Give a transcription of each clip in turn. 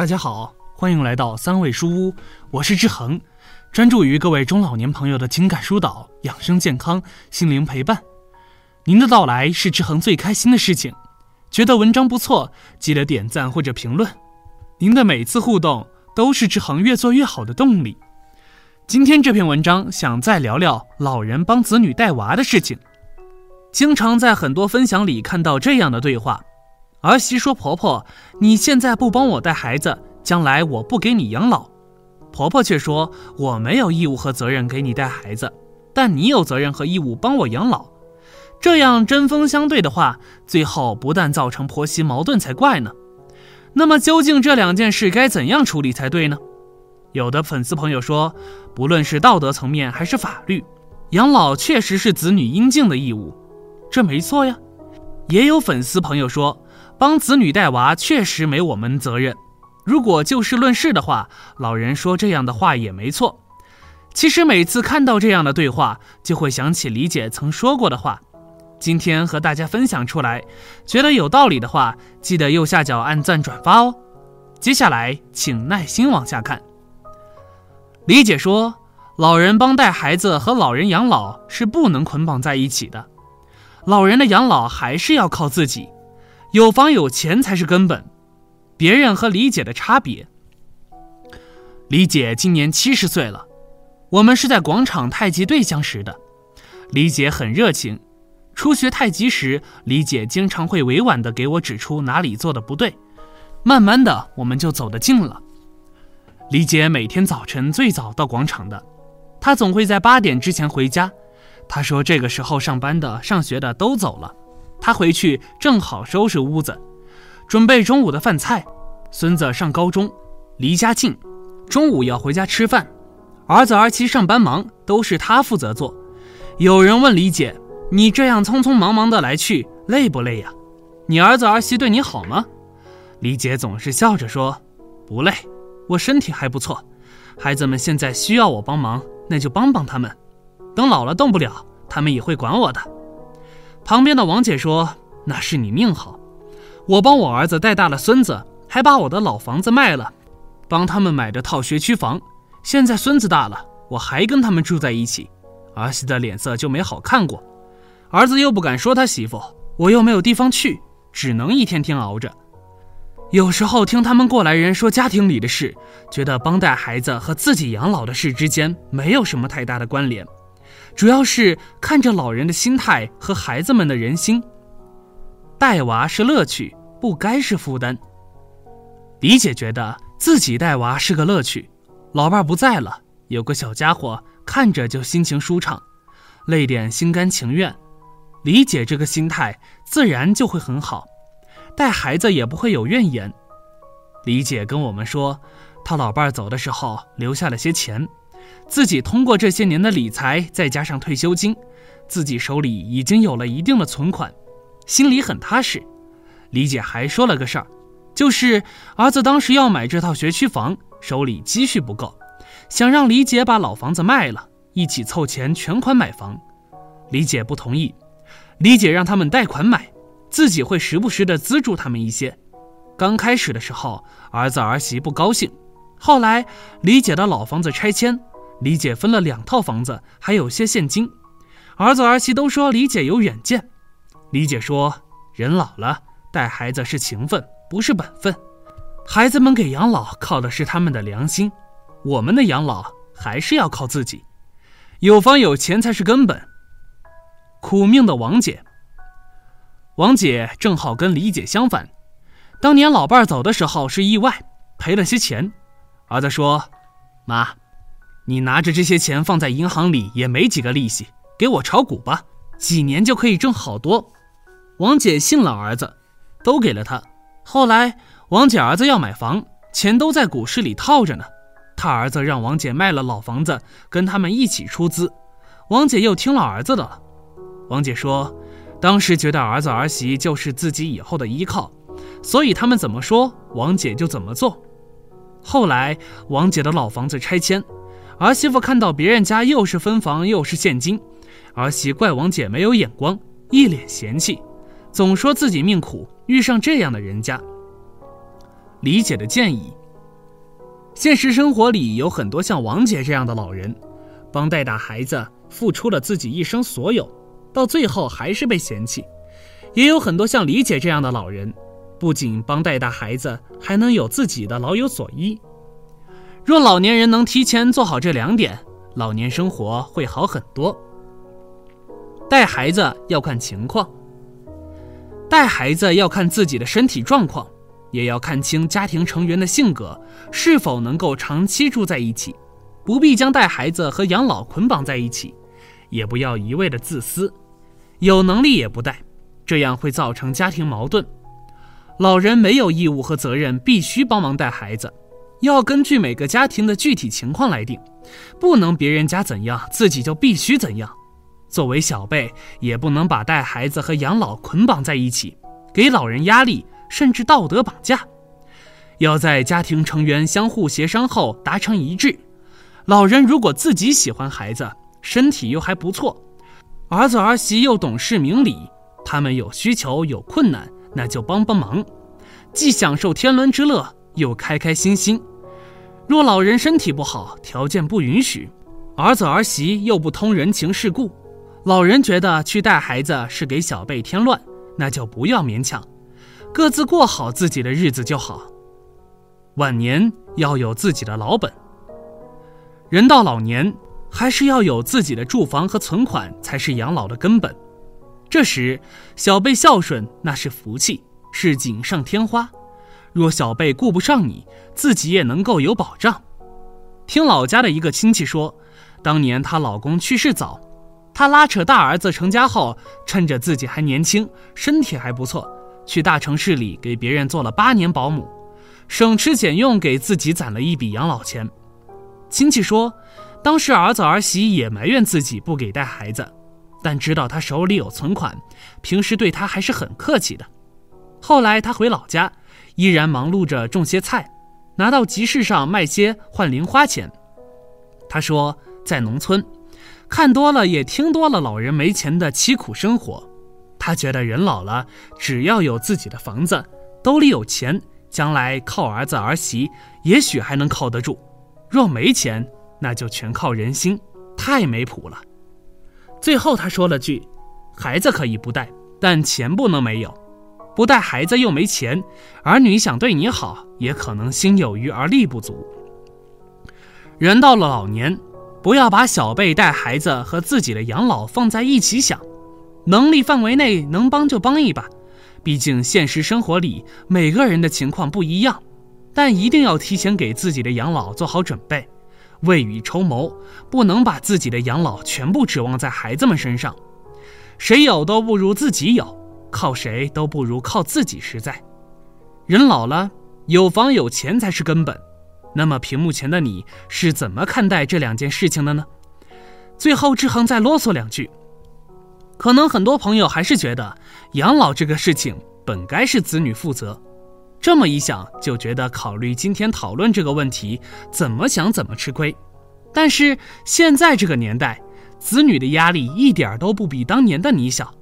大家好，欢迎来到三味书屋，我是志恒，专注于各位中老年朋友的情感疏导、养生健康、心灵陪伴。您的到来是志恒最开心的事情。觉得文章不错，记得点赞或者评论。您的每次互动都是志恒越做越好的动力。今天这篇文章想再聊聊老人帮子女带娃的事情。经常在很多分享里看到这样的对话：儿媳说：“婆婆，你现在不帮我带孩子，将来我不给你养老。”婆婆却说：“我没有义务和责任给你带孩子，但你有责任和义务帮我养老。”这样针锋相对的话，最后不但造成婆媳矛盾才怪呢。那么究竟这两件事该怎样处理才对呢？有的粉丝朋友说，不论是道德层面还是法律，养老确实是子女应尽的义务。这没错呀，也有粉丝朋友说，帮子女带娃确实没我们责任。如果就事论事的话，老人说这样的话也没错。其实每次看到这样的对话，就会想起李姐曾说过的话。今天和大家分享出来，觉得有道理的话，记得右下角按赞转发哦。接下来请耐心往下看。李姐说，老人帮带孩子和老人养老是不能捆绑在一起的。老人的养老还是要靠自己，有房有钱才是根本。别人和李姐的差别。李姐今年七十岁了，我们是在广场太极队相识的。李姐很热情，初学太极时，李姐经常会委婉地给我指出哪里做的不对，慢慢的我们就走得近了。李姐每天早晨最早到广场的，她总会在八点之前回家。她说：“这个时候上班的、上学的都走了，他回去正好收拾屋子，准备中午的饭菜。孙子上高中，离家近，中午要回家吃饭。儿子儿媳上班忙，都是他负责做。有人问李姐：‘你这样匆匆忙忙的来去，累不累呀？你儿子儿媳对你好吗？’李姐总是笑着说：‘不累，我身体还不错。孩子们现在需要我帮忙，那就帮帮他们。’”等老了动不了，他们也会管我的。旁边的王姐说：“那是你命好，我帮我儿子带大了孙子，还把我的老房子卖了，帮他们买的套学区房。现在孙子大了，我还跟他们住在一起，儿媳的脸色就没好看过。儿子又不敢说他媳妇，我又没有地方去，只能一天天熬着。有时候听他们过来人说家庭里的事，觉得帮带孩子和自己养老的事之间没有什么太大的关联。”主要是看着老人的心态和孩子们的人心。带娃是乐趣，不该是负担。李姐觉得自己带娃是个乐趣，老伴不在了，有个小家伙看着就心情舒畅，累点心甘情愿。李姐这个心态自然就会很好，带孩子也不会有怨言。李姐跟我们说，她老伴走的时候留下了些钱。自己通过这些年的理财，再加上退休金，自己手里已经有了一定的存款，心里很踏实。李姐还说了个事儿，就是儿子当时要买这套学区房，手里积蓄不够，想让李姐把老房子卖了，一起凑钱全款买房。李姐不同意，李姐让他们贷款买，自己会时不时的资助他们一些。刚开始的时候，儿子儿媳不高兴，后来李姐的老房子拆迁。李姐分了两套房子，还有些现金。儿子儿媳都说李姐有远见。李姐说：“人老了，带孩子是情分，不是本分。孩子们给养老靠的是他们的良心，我们的养老还是要靠自己。有房有钱才是根本。”苦命的王姐，王姐正好跟李姐相反。当年老伴儿走的时候是意外，赔了些钱。儿子说：“妈。”你拿着这些钱放在银行里也没几个利息，给我炒股吧，几年就可以挣好多。王姐信了儿子，都给了他。后来王姐儿子要买房，钱都在股市里套着呢。他儿子让王姐卖了老房子，跟他们一起出资。王姐又听了儿子的了。王姐说，当时觉得儿子儿媳就是自己以后的依靠，所以他们怎么说，王姐就怎么做。后来王姐的老房子拆迁。儿媳妇看到别人家又是分房又是现金，儿媳怪王姐没有眼光，一脸嫌弃，总说自己命苦遇上这样的人家。李姐的建议现实生活里有很多像王姐这样的老人，帮带大孩子付出了自己一生所有，到最后还是被嫌弃；也有很多像李姐这样的老人，不仅帮带大孩子，还能有自己的老有所依。若老年人能提前做好这两点，老年生活会好很多。带孩子要看情况，带孩子要看自己的身体状况。也要看清家庭成员的性格是否能够长期住在一起，不必将带孩子和养老捆绑在一起，也不要一味的自私，有能力也不带，这样会造成家庭矛盾。老人没有义务和责任必须帮忙带孩子，要根据每个家庭的具体情况来定，不能别人家怎样自己就必须怎样。作为小辈，也不能把带孩子和养老捆绑在一起，给老人压力。甚至道德绑架，要在家庭成员相互协商后达成一致。老人如果自己喜欢孩子，身体又还不错，儿子儿媳又懂事明理，他们有需求有困难，那就帮帮忙，既享受天伦之乐，又开开心心。若老人身体不好，条件不允许，儿子儿媳又不通人情世故，老人觉得去带孩子是给小辈添乱，那就不要勉强。各自过好自己的日子就好，晚年要有自己的老本。人到老年，还是要有自己的住房和存款，才是养老的根本。这时，小辈孝顺那是福气，是锦上添花。若小辈顾不上你，自己也能够有保障。听老家的一个亲戚说，当年她老公去世早，她拉扯大儿子成家后，趁着自己还年轻，身体还不错。去大城市里给别人做了八年保姆，省吃俭用给自己攒了一笔养老钱。亲戚说，当时儿子儿媳也埋怨自己不给带孩子，但知道他手里有存款，平时对他还是很客气的。后来他回老家，依然忙碌着种些菜，拿到集市上卖些换零花钱。他说，在农村，看多了也听多了老人没钱的凄苦生活。他觉得人老了，只要有自己的房子，兜里有钱，将来靠儿子儿媳，也许还能靠得住；若没钱，那就全靠人心，太没谱了。最后他说了句：“孩子可以不带，但钱不能没有。不带孩子又没钱，儿女想对你好，也可能心有余而力不足。人到了老年，不要把小辈带孩子和自己的养老放在一起想。”能力范围内能帮就帮一把，毕竟现实生活里每个人的情况不一样，但一定要提前给自己的养老做好准备，未雨绸缪，不能把自己的养老全部指望在孩子们身上，谁有都不如自己有，靠谁都不如靠自己实在。人老了，有房有钱才是根本。那么屏幕前的你是怎么看待这两件事情的呢？最后志恒再啰嗦两句。可能很多朋友还是觉得养老这个事情本该是子女负责，这么一想就觉得考虑今天讨论这个问题怎么想怎么吃亏。但是现在这个年代，子女的压力一点都不比当年的你小。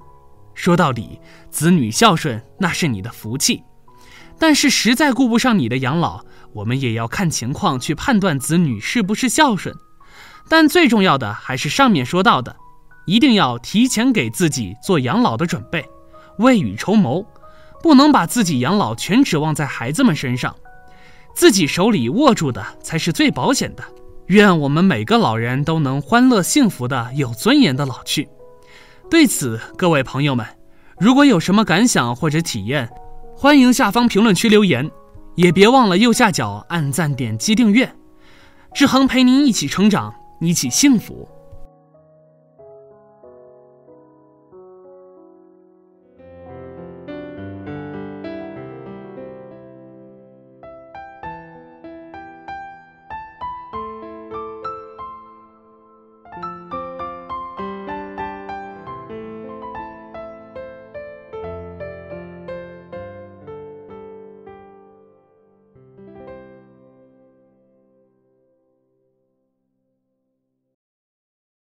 说到底，子女孝顺那是你的福气，但是实在顾不上你的养老，我们也要看情况去判断子女是不是孝顺。但最重要的还是上面说到的。一定要提前给自己做养老的准备，未雨绸缪，不能把自己养老全指望在孩子们身上，自己手里握住的才是最保险的。愿我们每个老人都能欢乐幸福的、有尊严的老去。对此，各位朋友们，如果有什么感想或者体验，欢迎下方评论区留言，也别忘了右下角按赞、点击订阅。志恒陪您一起成长，一起幸福。